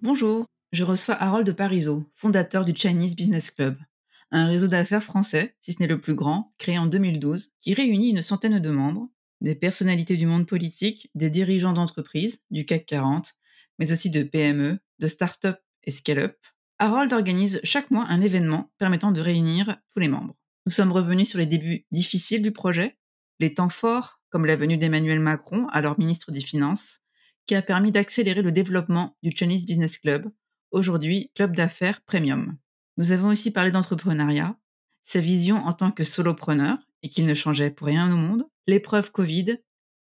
Bonjour, je reçois Harold Parizeau, fondateur du Chinese Business Club, un réseau d'affaires français, si ce n'est le plus grand, créé en 2012, qui réunit une centaine de membres, des personnalités du monde politique, des dirigeants d'entreprises, du CAC 40, mais aussi de PME, de start-up et scale-up. Harold organise chaque mois un événement permettant de réunir tous les membres. Nous sommes revenus sur les débuts difficiles du projet, les temps forts, comme la venue d'Emmanuel Macron, alors ministre des Finances, qui a permis d'accélérer le développement du Chinese Business Club, aujourd'hui club d'affaires premium. Nous avons aussi parlé d'entrepreneuriat, sa vision en tant que solopreneur, et qu'il ne changeait pour rien au monde, l'épreuve Covid,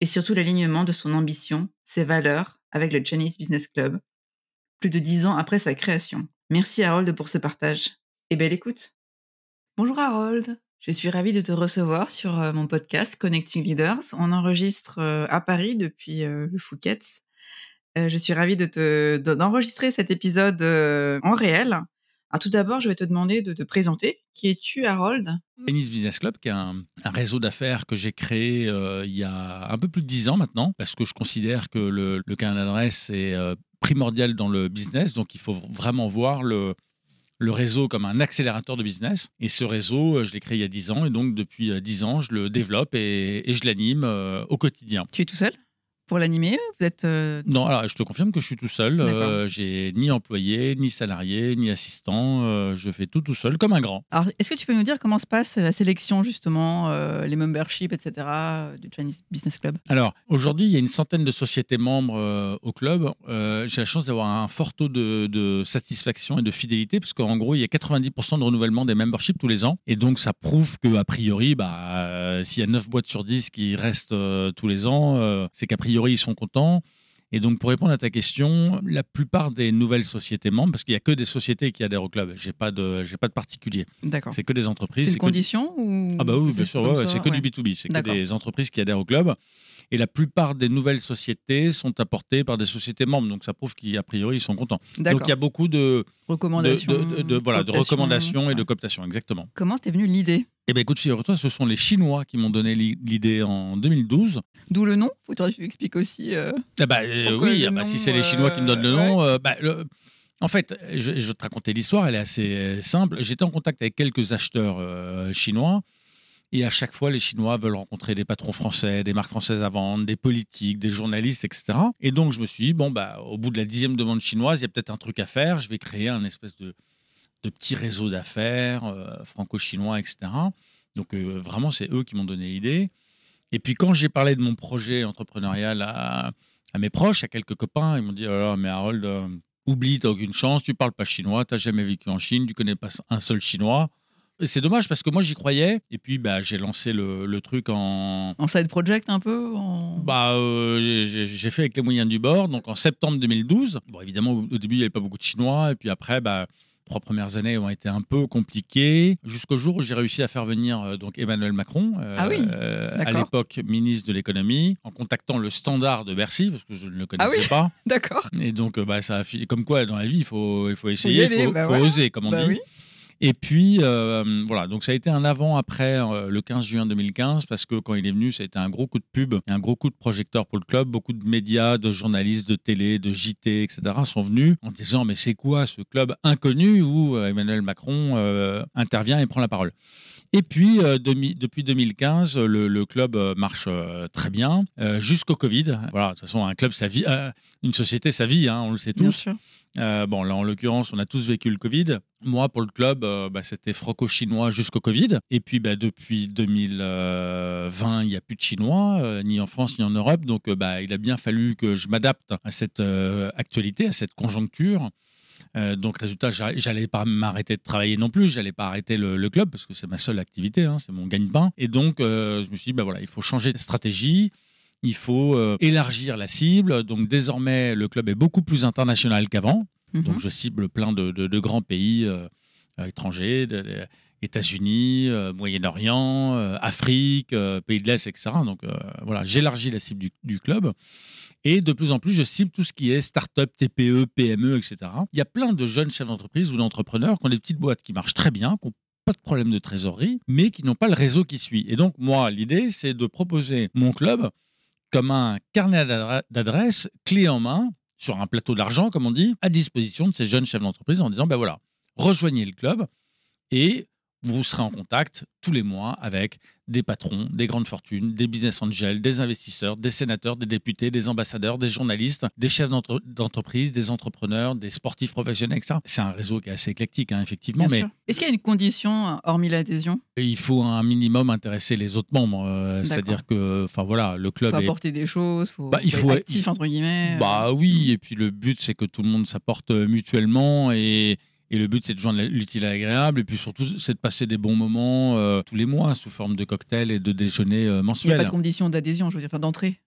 et surtout l'alignement de son ambition, ses valeurs avec le Chinese Business Club, plus de dix ans après sa création. Merci Harold pour ce partage. Et belle écoute. Bonjour Harold, je suis ravie de te recevoir sur euh, mon podcast Connecting Leaders. On enregistre euh, à Paris depuis euh, le Fouquet's je suis ravie de te, d'enregistrer cet épisode en réel. Alors tout d'abord, je vais te demander de te présenter. Qui es-tu, Harold? Tennis Business Club, qui est un, réseau d'affaires que j'ai créé il y a un peu plus de dix ans maintenant, parce que je considère que le, le carnet d'adresse est primordial dans le business, donc il faut vraiment voir le, le réseau comme un accélérateur de business. Et ce réseau, je l'ai créé il y a dix ans, et donc depuis dix ans, je le développe et, et je l'anime au quotidien. Tu es tout seul? Pour l'animer Vous êtes euh, Non, alors je te confirme que je suis tout seul. Euh, j'ai ni employé, ni salarié, ni assistant. Euh, je fais tout tout seul, comme un grand. Alors, est-ce que tu peux nous dire comment se passe la sélection, justement, les memberships, etc., du Chinese Business Club? Alors, aujourd'hui, il y a une centaine de sociétés membres au club. j'ai la chance d'avoir un fort taux de, de, satisfaction et de fidélité, parce qu'en gros, il y a 90% de renouvellement des memberships tous les ans. Et donc, ça prouve qu'a priori, bah, s'il y a 9 boîtes sur 10 qui restent tous les ans, c'est qu'a priori, ils sont contents. Et donc, pour répondre à ta question, la plupart des nouvelles sociétés membres, parce qu'il n'y a que des sociétés qui adhèrent au club, je n'ai pas, de, pas de particulier. D'accord. C'est que des entreprises. C'est une condition ou... Ah, bah oui, bien sûr, c'est que du B2B. C'est que des entreprises qui adhèrent au club. Et la plupart des nouvelles sociétés sont apportées par des sociétés membres. Donc, ça prouve qu'a priori, ils sont contents. Donc, il y a beaucoup de recommandations, de, voilà, de recommandations et de cooptation, exactement. Comment t'es venue l'idée? Eh bien, écoute, figure-toi, ce sont les Chinois qui m'ont donné l'idée en 2012. D'où le nom Faut que tu expliques aussi. Euh, eh ben, euh, oui, ah bah, si c'est les Chinois qui me donnent le euh, nom. Bah, en fait, je, je vais te raconter l'histoire, elle est assez simple. J'étais en contact avec quelques acheteurs chinois et à chaque fois, les Chinois veulent rencontrer des patrons français, des marques françaises à vendre, des politiques, des journalistes, etc. Et donc, je me suis dit, bon, bah, au bout de la dixième demande chinoise, il y a peut-être un truc à faire. Je vais créer un espèce de, de petit réseau d'affaires euh, franco-chinois, etc. Donc, euh, vraiment, c'est eux qui m'ont donné l'idée. Et puis, quand j'ai parlé de mon projet entrepreneurial à, mes proches, à quelques copains, ils m'ont dit, oh mais Harold, euh, oublie, t'as aucune chance, tu parles pas chinois, t'as jamais vécu en Chine, tu connais pas un seul chinois c'est dommage parce que moi j'y croyais et puis bah, j'ai lancé le, truc en. En side project un peu Bah, euh, j'ai fait avec les moyens du bord, donc en septembre 2012. Bon, évidemment, au début il n'y avait pas beaucoup de Chinois et puis après, bah, trois premières années ont été un peu compliquées jusqu'au jour où j'ai réussi à faire venir euh, donc Emmanuel Macron, euh, ah oui, à l'époque ministre de l'économie, en contactant le standard de Bercy parce que je ne le ah connaissais pas. D'accord. Et donc bah ça a comme quoi dans la vie il faut il faut essayer, il faut, bah oser comme on bah dit. Et puis, euh, voilà, donc ça a été un avant-après euh, le 15 juin 2015, parce que quand il est venu, ça a été un gros coup de pub, un gros coup de projecteur pour le club. Beaucoup de médias, de journalistes, de télé, de JT, etc. sont venus en disant Mais c'est quoi ce club inconnu où euh, Emmanuel Macron intervient et prend la parole? Et puis, depuis 2015, le, club marche très bien, jusqu'au Covid. Voilà, de toute façon, un club, ça vit, une société, ça vit, hein, on le sait tous. Bien sûr. Euh, bon, là, en l'occurrence, on a tous vécu le Covid. Moi, pour le club, euh, bah, c'était franco-chinois jusqu'au Covid. Et puis, bah, depuis 2020, il n'y a plus de Chinois, euh, ni en France, ni en Europe. Donc, bah, il a bien fallu que je m'adapte à cette actualité, à cette conjoncture. Donc, résultat, j'allais pas m'arrêter de travailler non plus. J'allais pas arrêter le, club parce que c'est ma seule activité, hein, c'est mon gagne-pain. Et donc, je me suis dit, bah, voilà, il faut changer de stratégie il faut euh, élargir la cible. Donc désormais, le club est beaucoup plus international qu'avant. Mhm. Donc je cible plein de, grands pays euh, étrangers, États-Unis, euh, Moyen-Orient, Afrique, pays de l'Est, etc. Donc voilà, j'élargis la cible du, club. Et de plus en plus, je cible tout ce qui est start-up, TPE, PME, etc. Il y a plein de jeunes chefs d'entreprise ou d'entrepreneurs qui ont des petites boîtes qui marchent très bien, qui n'ont pas de problème de trésorerie, mais qui n'ont pas le réseau qui suit. Et donc, moi, l'idée, c'est de proposer mon club comme un carnet d'adresses clé en main, sur un plateau d'argent, comme on dit, à disposition de ces jeunes chefs d'entreprise en disant, ben voilà, rejoignez le club et vous serez en contact tous les mois avec des patrons, des grandes fortunes, des business angels, des investisseurs, des sénateurs, des députés, des ambassadeurs, des journalistes, des chefs d'entreprise, des entrepreneurs, des sportifs professionnels, etc. C'est un réseau qui est assez éclectique, hein, effectivement. mais Est-ce qu'il y a une condition, hormis l'adhésion? Il faut un minimum intéresser les autres membres. Euh, c'est-à-dire que, enfin voilà, le club. Il faut apporter des choses, faut bah, il faut être actif, entre guillemets. Bah oui, et puis le but, c'est que tout le monde s'apporte mutuellement et et le but, c'est de joindre l'utile à l'agréable. Et puis surtout, c'est de passer des bons moments euh, tous les mois sous forme de cocktails et de déjeuners euh, mensuels. Il n'y a pas de condition d'adhésion, je veux dire, enfin d'entrée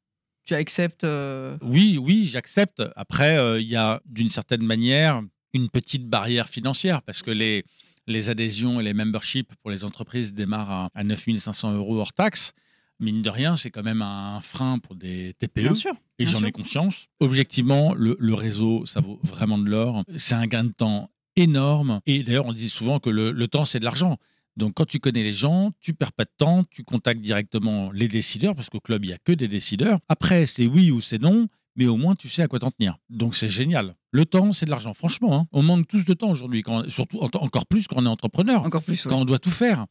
tu acceptes euh, Oui, oui, j'accepte. Après, il y a d'une certaine manière une petite barrière financière parce que les, les adhésions et les memberships pour les entreprises démarrent à, à 9500 euros hors taxe. Mine de rien, c'est quand même un frein pour des TPE. Bien sûr. Et j'en ai conscience. Objectivement, le, le, réseau, ça vaut vraiment de l'or. C'est un gain de temps énorme. Et d'ailleurs, on dit souvent que le, temps, c'est de l'argent. Donc, quand tu connais les gens, tu perds pas de temps, tu contactes directement les décideurs, parce qu'au club, il n'y a que des décideurs. Après, c'est oui ou c'est non, mais au moins, tu sais à quoi t'en tenir. Donc, c'est génial. Le temps, c'est de l'argent. Franchement, hein. on manque tous de temps aujourd'hui, surtout encore plus quand on est entrepreneur. Encore plus. Quand on doit tout faire.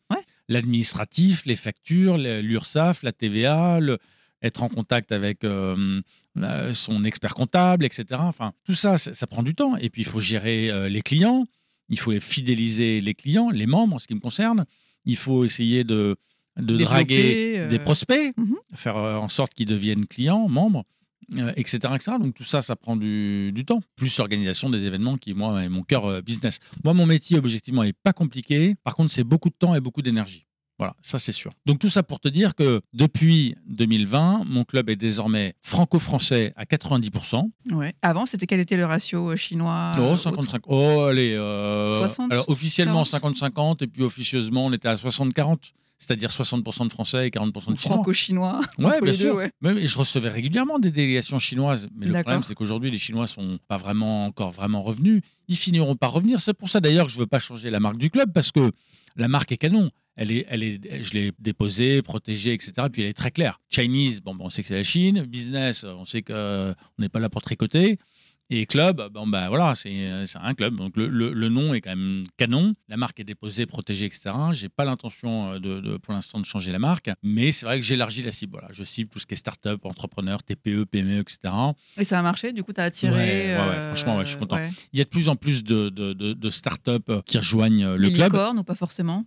L'administratif, les factures, l'URSSAF, la TVA, le, être en contact avec euh, son expert comptable, etc. Enfin, tout ça, ça, prend du temps. Et puis, il faut gérer euh, les clients, il faut fidéliser les clients, les membres, en ce qui me concerne. Il faut essayer de, de draguer des prospects, mhm. faire en sorte qu'ils deviennent clients, membres. etc., etc. Donc tout ça, ça prend du, du temps. Plus l'organisation des événements qui, moi, est mon cœur business. Moi, mon métier, objectivement, n'est pas compliqué. Par contre, c'est beaucoup de temps et beaucoup d'énergie. Voilà, ça c'est sûr. Donc tout ça pour te dire que depuis 2020, mon club est désormais franco-français à 90%. Ouais. Avant, c'était quel était le ratio euh, chinois Oh, 55. Oh, allez. 60 euh, Alors officiellement 50-50 et puis officieusement on était à 60-40 c'est-à-dire 60% de Français et 40% de Chinois. Franco-chinois. Ouais, bien sûr. Mais je recevais régulièrement des délégations chinoises. Mais le problème, c'est qu'aujourd'hui, les Chinois sont pas vraiment encore vraiment revenus. Ils finiront par revenir. C'est pour ça d'ailleurs que je veux pas changer la marque du club parce que la marque est canon elle est, elle est, je l'ai déposée, protégée, etc. Puis elle est très claire. Chinese, bon, on sait que c'est la Chine. Business, on sait qu'on n'est pas là pour tricoter. Et club, bon ben voilà, c'est un club. Donc le, le, nom est quand même canon. La marque est déposée, protégée, etc. J'ai pas l'intention euh, de, pour l'instant de changer la marque, mais c'est vrai que j'élargis la cible. Voilà, je cible tout ce qui est start-up, entrepreneur, TPE, PME, etc. Et ça a marché. Du coup, tu as attiré. Ouais, euh, franchement, je suis content. Il y a de plus en plus de, de, de start-up qui rejoignent le club. Licornes ou pas forcément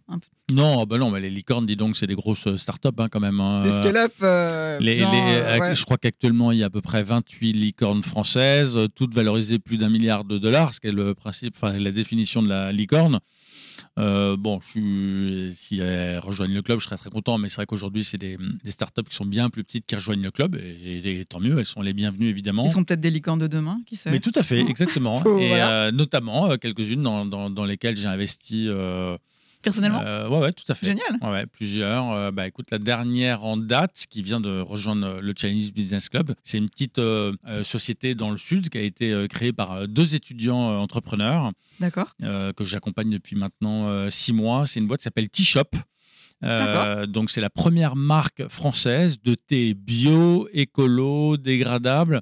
Non, oh, ben non, mais les licornes, dis donc, c'est des grosses start-up hein, quand même. Hein. Des scale-up. Euh, je crois qu'actuellement, il y a à peu près 28 licornes françaises, toutes valoriser plus d'un milliard de dollars, ce qui est le principe, enfin la définition de la licorne. Euh, bon, je si elles rejoignent le club, je serais très content, mais c'est vrai qu'aujourd'hui, c'est des, des, startups qui sont bien plus petites qui rejoignent le club, et, tant mieux, elles sont les bienvenues évidemment. Qui sont peut-être des licornes de demain, qui sait? Mais tout à fait, exactement. et euh, notamment euh, quelques-unes dans, dans, lesquelles j'ai investi personnellement euh, Ouais, ouais, tout à fait. Génial. Ouais, plusieurs. Euh, bah, écoute, la dernière en date qui vient de rejoindre le Chinese Business Club, c'est une petite euh, société dans le sud qui a été créée par deux étudiants entrepreneurs. D'accord. que j'accompagne depuis maintenant six mois. C'est une boîte qui s'appelle T-Shop. donc c'est la première marque française de thé bio, écolo, dégradable,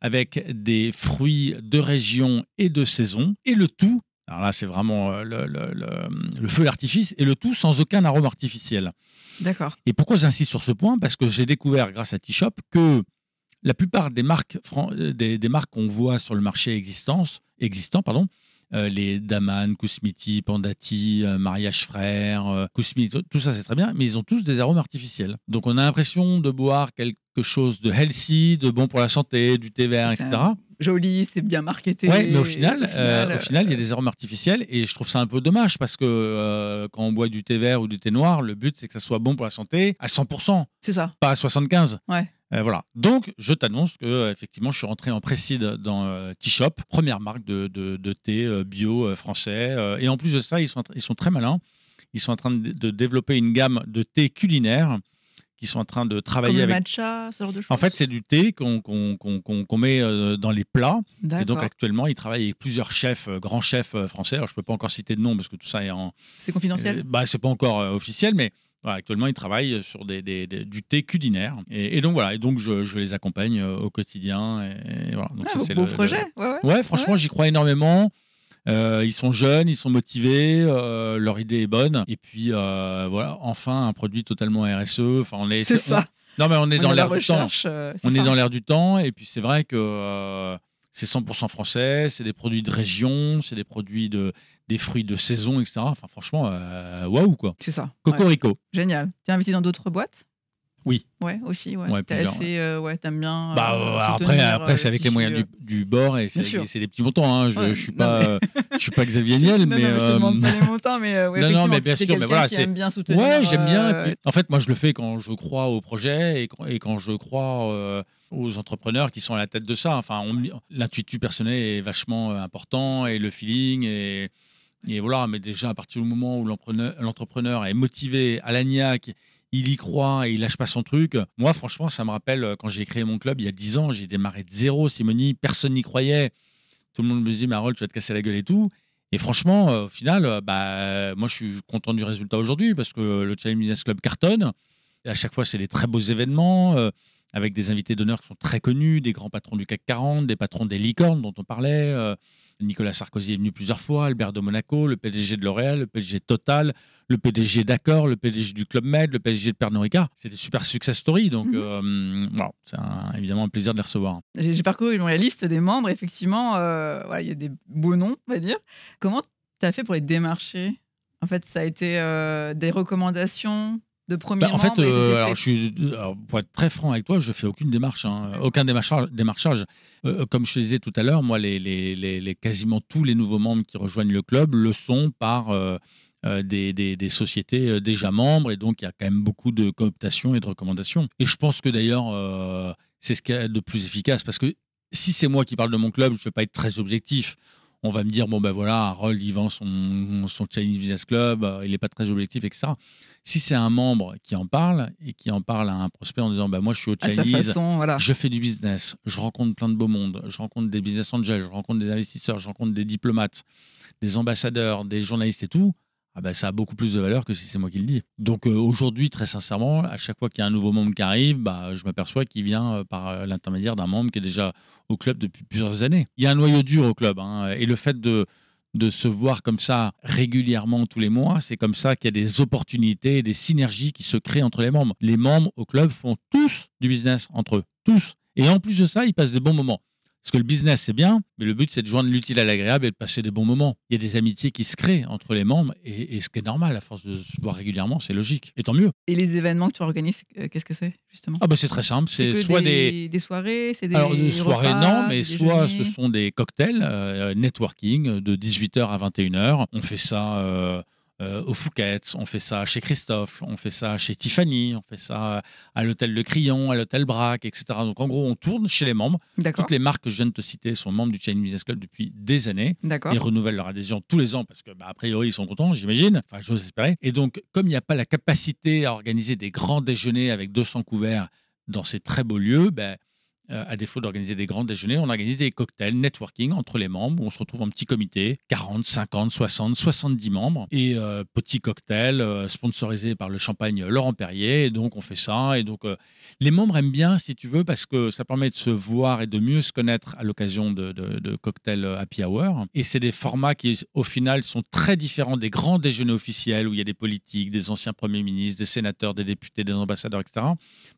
avec des fruits de région et de saison, et le tout Alors là, c'est vraiment euh, le, le, le, le feu d'artifice et le tout sans aucun arôme artificiel. D'accord. Et pourquoi j'insiste sur ce point? Parce que j'ai découvert grâce à T-Shop que la plupart des marques, euh, des, des marques qu'on voit sur le marché existant, existant pardon, euh, les Daman, Kousmiti, Pandati, euh, Mariage Frère, euh, Kousmiti, tout ça c'est très bien, mais ils ont tous des arômes artificiels. Donc on a l'impression de boire quelque chose de healthy, de bon pour la santé, du thé vert, etc. Joli, c'est bien marketé. Ouais, mais au final, Au euh, final, au final, il y a des arômes artificiels et je trouve ça un peu dommage parce que euh, quand on boit du thé vert ou du thé noir, le but c'est que ça soit bon pour la santé à 100%, C'est ça. pas à 75. Ouais. Euh, voilà. Donc, je t'annonce que euh, effectivement, je suis rentré en précide dans euh, T-Shop, première marque de, de- de thé bio français. Et en plus de ça, ils sont, ils sont très malins. Ils sont en train de, de développer une gamme de thé culinaire qui sont en train de Comme travailler le avec. matcha, ce genre de choses. En fait, c'est du thé qu'on met euh, dans les plats. Et donc, actuellement, ils travaillent avec plusieurs chefs, euh, grands chefs euh, français. Alors, je ne peux pas encore citer de nom parce que tout ça est en. C'est confidentiel. Bah, c'est pas encore officiel, mais voilà, actuellement, ils travaillent sur des, des- des- du thé culinaire. Et, et donc, voilà. Et donc, je, je les accompagne au quotidien. Et, et voilà. Donc, Ah, ça, beau le- le- projet. Ouais, ouais. Ouais, franchement, j'y crois énormément. Euh, ils sont jeunes, ils sont motivés, euh, leur idée est bonne. Et puis, euh, voilà, enfin, un produit totalement RSE. Enfin, on est, C'est ça. on- non, mais on est On dans l'air du temps on est dans l'air du temps et puis c'est vrai que c'est 100% français, c'est des produits de région, c'est des produits de des fruits de saison, etc. Enfin franchement, waouh quoi. C'est ça. Ouais. Cocorico. Génial. Tu es invité dans d'autres boîtes? Oui. Ouais, aussi. Ouais. Ouais, T'es assez, euh, ouais, t'aimes bien. Bah, euh, euh, après, après c'est avec les moyens du, du bord et c'est des petits montants. Hein. Je, Ouais, je suis non, pas, mais- je suis pas Xavier Niel, Non, mais non, je te demande pas les montants, mais ouais, Non, non, mais bien sûr, mais voilà, c'est- bien soutenir. Ouais, j'aime bien. puis, en fait, moi, je le fais quand je crois au projet et quand, et quand je crois aux entrepreneurs qui sont à la tête de ça. Enfin, on- l'intuitu personnel est vachement important et le feeling et, et voilà. Mais déjà, à partir du moment où l'entrepreneur l'entrepreneur est motivé, à l'agnac, il y croit et il lâche pas son truc. Moi, franchement, ça me rappelle euh, quand j'ai créé mon club il y a 10 ans, j'ai démarré de zéro, Simonie, personne n'y croyait. Tout le monde me disait, mais Harold, tu vas te casser la gueule et tout. Et franchement, euh, au final, euh, bah, moi, je suis content du résultat aujourd'hui parce que le Challenge Business Club cartonne. À chaque fois, c'est des très beaux événements avec des invités d'honneur qui sont très connus, des grands patrons du CAC 40, des patrons des licornes dont on parlait. Nicolas Sarkozy est venu plusieurs fois, Albert de Monaco, le PDG de L'Oréal, le PDG Total, le PDG d'Accor, le PDG du Club Med, le PDG de Pernod Ricard. C'est des super success stories. Donc, Mhm. euh, c'est évidemment un plaisir de les recevoir. J'ai parcouru la liste des membres, effectivement, euh, voilà, il y a des beaux noms, on va dire. Comment tu as fait pour les démarcher? En fait, ça a été euh, des recommandations? De premiers Bah, en fait, euh, alors, fait. je suis, alors, pour être très franc avec toi, je fais aucune démarche, hein, aucun démarchage. démarchage. Euh, comme je te disais tout à l'heure, moi, les, les- les- les- quasiment tous les nouveaux membres qui rejoignent le club le sont par euh, euh, des, des- des sociétés euh, déjà membres, et donc il y a quand même beaucoup de cooptation et de recommandations. Et je pense que d'ailleurs, euh, c'est ce qu'il y a de plus efficace, parce que si c'est moi qui parle de mon club, je ne vais pas être très objectif. On va me dire, bon ben voilà, Harold, il vend son, son Chinese Business Club, euh, il n'est pas très objectif, etc. Si c'est un membre qui en parle et qui en parle à un prospect en disant, bah, moi je suis au Chinese, façon, voilà. je fais du business, je rencontre plein de beau monde, je rencontre des business angels, je rencontre des investisseurs, je rencontre des diplomates, des ambassadeurs, des journalistes et tout, ah ben, ça a beaucoup plus de valeur que si c'est moi qui le dis. Donc euh, aujourd'hui, très sincèrement, à chaque fois qu'il y a un nouveau membre qui arrive, bah, je m'aperçois qu'il vient euh, par euh, l'intermédiaire d'un membre qui est déjà au club depuis plusieurs années. Il y a un noyau dur au club, hein, et le fait de, de se voir comme ça régulièrement tous les mois, c'est comme ça qu'il y a des opportunités, des synergies qui se créent entre les membres. Les membres au club font tous du business entre eux, tous. Et en plus de ça, ils passent des bons moments. Parce que le business, c'est bien, mais le but, c'est de joindre l'utile à l'agréable et de passer des bons moments. Il y a des amitiés qui se créent entre les membres, et, et ce qui est normal, à force de se voir régulièrement, c'est logique. Et tant mieux. Et les événements que tu organises, euh, qu'est-ce que c'est, justement? Ah bah c'est très simple, c'est soit des... des... des soirées, c'est des Alors, soirées, repas, non, mais soit déjeuners ce sont des cocktails, euh, networking, de 18h à 21h. On fait ça euh, euh, au Fouquet's, on fait ça chez Christophe, on fait ça chez Tiffany, on fait ça à l'hôtel de Crillon, à l'hôtel Braque, etc. Donc, en gros, on tourne chez les membres. Toutes les marques que je viens de te citer sont membres du Chinese Business Club depuis des années. Ils renouvellent leur adhésion tous les ans parce que, bah, a priori, ils sont contents, j'imagine. Enfin, j'ose espérer. Et donc, comme il n'y a pas la capacité à organiser des grands déjeuners avec 200 couverts dans ces très beaux lieux, ben, à défaut d'organiser des grands déjeuners, on organise des cocktails, networking entre les membres, où on se retrouve en petit comité, 40, 50, 60, 70 membres, et euh, petit cocktail euh, sponsorisé par le champagne Laurent Perrier, et donc on fait ça, et donc les membres aiment bien, si tu veux, parce que ça permet de se voir et de mieux se connaître à l'occasion de, de, cocktails happy hour, et c'est des formats qui, au final, sont très différents des grands déjeuners officiels, où il y a des politiques, des anciens premiers ministres, des sénateurs, des députés, des ambassadeurs, etc.,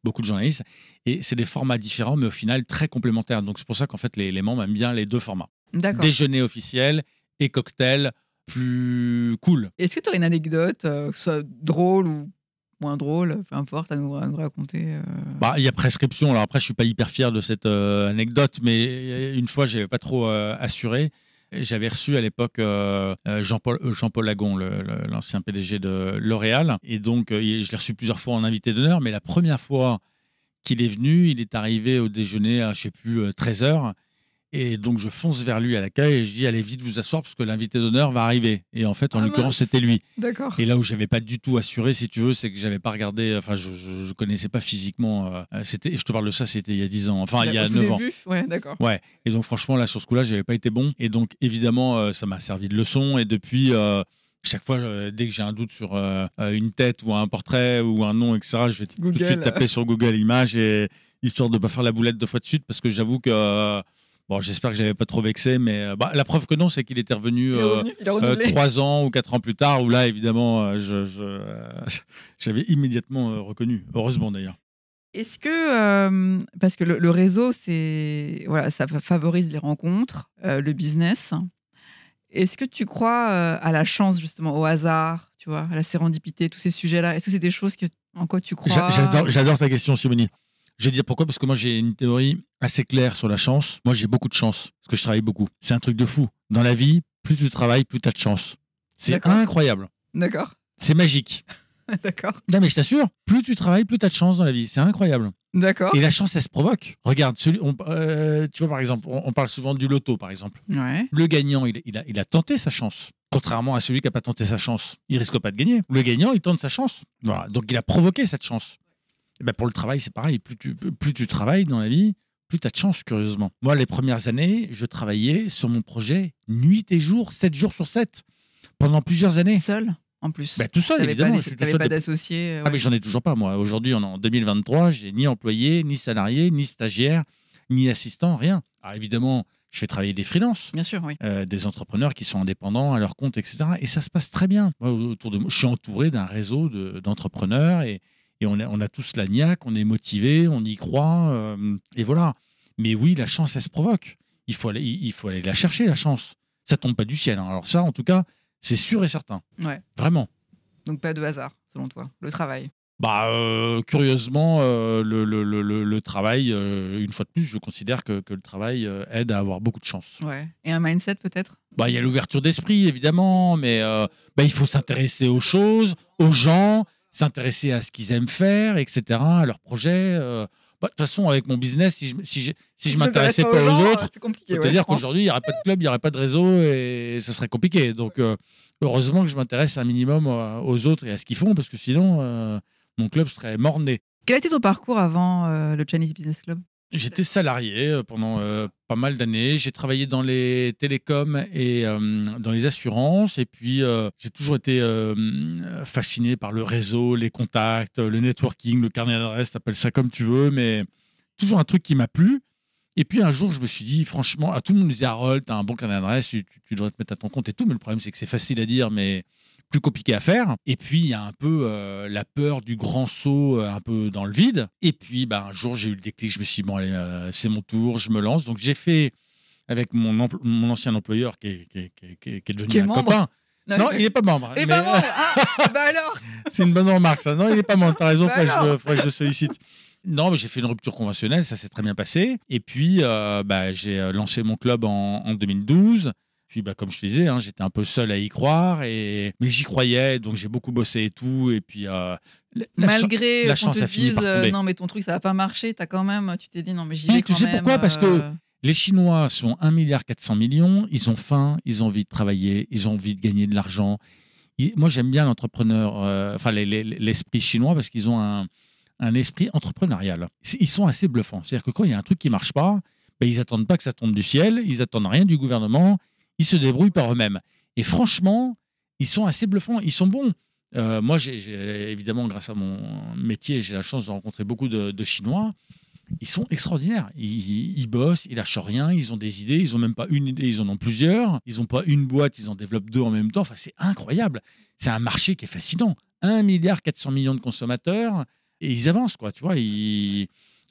beaucoup de journalistes, et c'est des formats différents, mais au final très complémentaires. Donc c'est pour ça qu'en fait les, membres aiment bien les deux formats. Déjeuner officiel et cocktail plus cool. Est-ce que tu aurais une anecdote, euh, soit drôle ou moins drôle, peu importe, à nous, raconter euh bah, Il y a prescription. Alors après, je suis pas hyper fier de cette euh, anecdote, mais une fois, j'avais pas trop assuré. J'avais reçu à l'époque Jean-Paul Jean -Paul Lagon, l'ancien PDG de L'Oréal. Et donc, je l'ai reçu plusieurs fois en invité d'honneur. Mais la première fois qu'il est venu. Il est arrivé au déjeuner à, je sais plus, 13 euh, heures. Et donc, je fonce vers lui à l'accueil et je dis Allez, vite vous asseoir parce que l'invité d'honneur va arriver. Et en fait, en ah l'occurrence, c'était lui. D'accord. Et là où j'avais pas du tout assuré, si tu veux, c'est que j'avais pas regardé, enfin, je, je, connaissais pas physiquement. Euh, c'était, je te parle de ça, c'était il y a 10 ans, enfin, il y a 9 ans. Ouais, d'accord. Ouais. Et donc, franchement, là, sur ce coup-là, j'avais pas été bon. Et donc, évidemment, euh, ça m'a servi de leçon. Et depuis, chaque fois, euh, dès que j'ai un doute sur euh, euh, une tête ou un portrait ou un nom, etc., je vais tout de suite taper sur Google Images et histoire de ne pas faire la boulette deux fois de suite parce que j'avoue que. Bon, j'espère que j'avais pas trop vexé, mais bah, la preuve que non, c'est qu'il était revenu, trois ans ou quatre ans plus tard, où là, évidemment, j'avais immédiatement reconnu. Heureusement d'ailleurs. Est-ce que, parce que le, réseau, c'est voilà, ça favorise les rencontres, le business. Est-ce que tu crois euh, à la chance, justement, au hasard, tu vois, à la sérendipité, tous ces sujets-là? Est-ce que c'est des choses que, en quoi tu crois? J'adore ta question, Simoni. Je vais dire pourquoi, parce que moi j'ai une théorie assez claire sur la chance. Moi j'ai beaucoup de chance, parce que je travaille beaucoup. C'est un truc de fou. Dans la vie, plus tu travailles, plus tu as de chance. C'est incroyable. D'accord. C'est magique. D'accord. Non, mais je t'assure, plus tu travailles, plus tu as de chance dans la vie. C'est incroyable. D'accord. Et la chance, elle se provoque. Regarde, celui, euh, tu vois, par exemple, on, parle souvent du loto, par exemple. Ouais. Le gagnant, il, il, a, il a tenté sa chance. Contrairement à celui qui n'a pas tenté sa chance. Il risque pas de gagner. Le gagnant, il tente sa chance. Voilà. Donc, il a provoqué cette chance. Et ben pour le travail, c'est pareil. Plus tu, plus tu travailles dans la vie, plus tu as de chance, curieusement. Moi, les premières années, je travaillais sur mon projet nuit et jour, 7 jours sur 7, pendant plusieurs années. Seul? En plus. Bah, tout seul, évidemment. Tu pas d'associé. Ah, mais j'en ai toujours pas, moi. Aujourd'hui, en 2023, j'ai ni employé, ni salarié, ni stagiaire, ni assistant, rien. Alors, évidemment, je fais travailler des freelances. Bien sûr, oui. Euh, des entrepreneurs qui sont indépendants à leur compte, etc. Et ça se passe très bien. autour de moi, je suis entouré d'un réseau d'entrepreneurs et, et on, a, on, a, tous la niaque, on est motivé, on y croit. Euh, et voilà. Mais oui, la chance, elle se provoque. Il faut aller, il faut aller la chercher, la chance. Ça tombe pas du ciel. Hein. Alors ça, en tout cas, c'est sûr et certain. Ouais. Vraiment. Donc pas de hasard, selon toi, le travail? Bah, euh, curieusement, euh, le, le, le, le, travail, euh, une fois de plus, je considère que, que le travail aide à avoir beaucoup de chance. Ouais. Et un mindset peut-être? Bah, Il y a l'ouverture d'esprit, évidemment, mais bah, il faut s'intéresser aux choses, aux gens, s'intéresser à ce qu'ils aiment faire, etc., à leurs projets. Bah, de toute façon, avec mon business, si je si si je m'intéressais pas aux, autres, c'est-à-dire qu'aujourd'hui, il n'y aurait pas de club, il n'y aurait pas de réseau et ce serait compliqué. Donc, euh, heureusement que je m'intéresse un minimum euh, aux autres et à ce qu'ils font parce que sinon, euh, mon club serait mort-né. Quel était ton parcours avant le Chinese Business Club? J'étais salarié euh, pendant euh, pas mal d'années. J'ai travaillé dans les télécoms et euh, dans les assurances. Et puis, j'ai toujours été fasciné par le réseau, les contacts, le networking, le carnet d'adresse, appelle ça comme tu veux, mais toujours un truc qui m'a plu. Et puis un jour, je me suis dit, franchement, à tout le monde disait, Harold, tu as un bon carnet d'adresse, tu, devrais te mettre à ton compte et tout. Mais le problème, c'est que c'est facile à dire, mais plus compliqué à faire. Et puis, il y a un peu euh, la peur du grand saut euh, un peu dans le vide. Et puis, bah, un jour, j'ai eu le déclic. Je me suis dit, bon, allez, euh, c'est mon tour, je me lance. Donc, j'ai fait avec mon, mon ancien employeur qui est, qui qui est, devenu un copain. Non, il n'est pas membre. Et pas membre ah, bah alors C'est une bonne remarque, ça. Non, il n'est pas membre. T'as raison, il bah faudrait, que je le sollicite. Non, mais j'ai fait une rupture conventionnelle, ça s'est très bien passé. Et puis, bah, j'ai lancé mon club en, en 2012. Puis, bah, comme je te disais, hein, j'étais un peu seul à y croire, et... mais j'y croyais, donc j'ai beaucoup bossé et tout. Et puis, euh, malgré la chance te dise, euh, non, mais ton truc, ça va pas marcher, as quand même, tu t'es dit, non, mais j'y vais Tu sais pourquoi? Parce que euh. les Chinois sont 1,4 milliard millions, ils ont faim, ils ont envie de travailler, ils ont envie de gagner de l'argent. Moi, j'aime bien l'entrepreneur, enfin, l'esprit chinois, parce qu'ils ont un, un esprit entrepreneurial. Ils sont assez bluffants. C'est-à-dire que quand il y a un truc qui marche pas, ben, ils attendent pas que ça tombe du ciel, ils attendent rien du gouvernement, ils se débrouillent par eux-mêmes. Et franchement, ils sont assez bluffants, ils sont bons. Euh, moi, évidemment, grâce à mon métier, j'ai la chance de rencontrer beaucoup de, Chinois. Ils sont extraordinaires. Ils, bossent, ils lâchent rien, ils ont des idées, ils n'ont même pas une idée, ils en ont plusieurs. Ils n'ont pas une boîte, ils en développent deux en même temps. Enfin, c'est incroyable. C'est un marché qui est fascinant. 1 milliard 400 millions de consommateurs et ils avancent, quoi. Tu vois,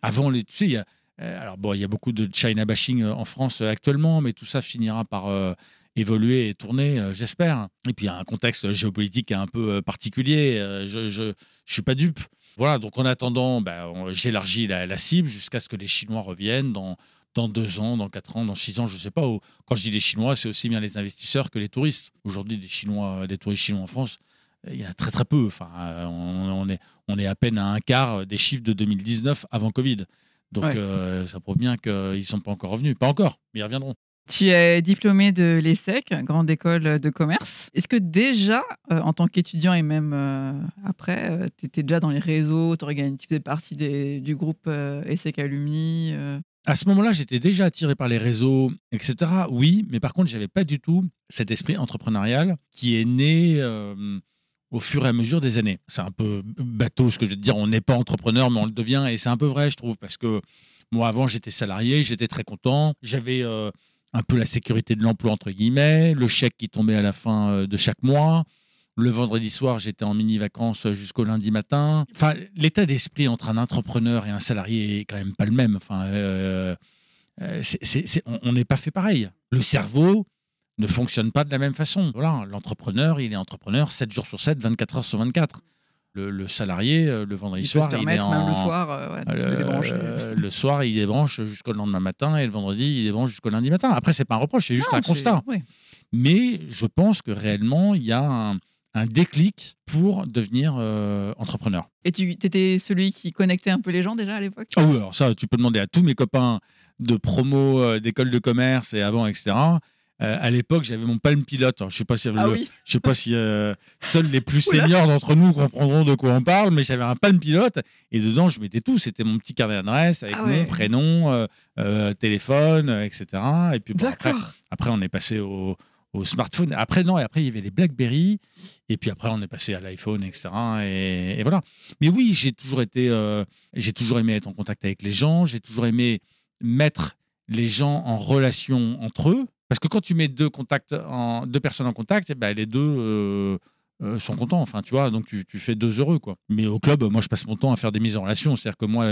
avant, les, tu sais, il y a, alors bon, il y a beaucoup de China bashing euh, en France actuellement, mais tout ça finira par évoluer et tourner, j'espère. Et puis il y a un contexte géopolitique un peu particulier. je ne suis pas dupe. Voilà, donc en attendant, bah, j'élargis la, cible jusqu'à ce que les Chinois reviennent dans, dans deux ans, dans quatre ans, dans six ans, je ne sais pas. Quand je dis les Chinois, c'est aussi bien les investisseurs que les touristes. Aujourd'hui, des Chinois, des touristes chinois en France, il y en a très très peu. Enfin, on, est, on est à peine à un quart des chiffres de 2019 avant Covid. Donc ça prouve bien qu'ils ne sont pas encore revenus. Pas encore, mais ils reviendront. Tu es diplômé de l'ESSEC, grande école de commerce. Est-ce que déjà, euh, en tant qu'étudiant et même euh, après, euh, tu étais déjà dans les réseaux, tu faisais partie du groupe ESSEC Alumni À ce moment-là, j'étais déjà attiré par les réseaux, etc. Oui, mais par contre, je n'avais pas du tout cet esprit entrepreneurial qui est né au fur et à mesure des années. C'est un peu bateau ce que je veux dire, on n'est pas entrepreneur, mais on le devient, et c'est un peu vrai, je trouve, parce que moi, avant, j'étais salarié, j'étais très content, j'avais un peu la sécurité de l'emploi, entre guillemets, le chèque qui tombait à la fin euh, de chaque mois. Le vendredi soir, j'étais en mini-vacances jusqu'au lundi matin. Enfin, l'état d'esprit entre un entrepreneur et un salarié est quand même pas le même. Enfin, euh, euh, on n'est pas fait pareil. Le cerveau ne fonctionne pas de la même façon. Voilà, l'entrepreneur, il est entrepreneur 7 jours sur 7, 24 heures sur 24 le, salarié, euh, le vendredi soir, il est en... même le soir, euh, euh, le, soir, il débranche jusqu'au lendemain matin et le vendredi, il débranche jusqu'au lundi matin. Après, c'est pas un reproche, c'est juste un constat. Mais je pense que réellement, il y a un, déclic pour devenir entrepreneur. Et tu étais celui qui connectait un peu les gens déjà à l'époque? Ah oui, alors ça, tu peux demander à tous mes copains de promo, d'école de commerce et avant, etc. Euh, à l'époque, j'avais mon Palm Pilote. je ne sais pas si, ah je sais pas si euh, seuls les plus seniors d'entre nous comprendront de quoi on parle, mais j'avais un Palm Pilote et dedans, je mettais tout. C'était mon petit carnet d'adresse avec ah mon prénom, euh, téléphone, etc. Et puis après, après, on est passé au, smartphone. Après, non, et après, il y avait les Blackberry. Et puis après, on est passé à l'iPhone, etc. Et, et, voilà. Mais oui, j'ai toujours été, j'ai toujours aimé être en contact avec les gens. J'ai toujours aimé mettre les gens en relation entre eux. Parce que quand tu mets deux, contacts en, deux personnes en contact, eh ben, les deux euh, euh, sont contents. Enfin, tu vois, donc tu, fais deux heureux. Quoi. Mais au club, moi, je passe mon temps à faire des mises en relation. C'est-à-dire que moi,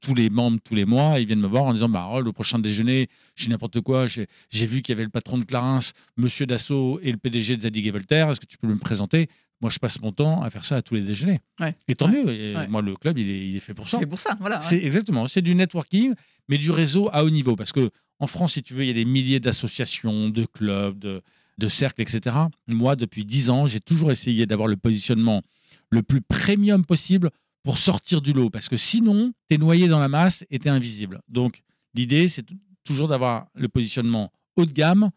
tous les membres, tous les mois, ils viennent me voir en disant bah, oh, le prochain déjeuner, j'ai n'importe quoi. J'ai vu qu'il y avait le patron de Clarins, monsieur Dassault et le PDG de Zadig et Voltaire. Est-ce que tu peux me présenter? Moi, je passe mon temps à faire ça à tous les déjeuners. Et tant mieux. Moi, le club, il est, il est fait pour ça. C'est pour ça, voilà. C'est exactement. C'est du networking, mais du réseau à haut niveau. Parce que en France, si tu veux, il y a des milliers d'associations, de clubs, de, cercles, etc. Moi, depuis dix ans, j'ai toujours essayé d'avoir le positionnement le plus premium possible pour sortir du lot. Parce que sinon, tu es noyé dans la masse et tu es invisible. Donc, l'idée, c'est toujours d'avoir le positionnement haut de gamme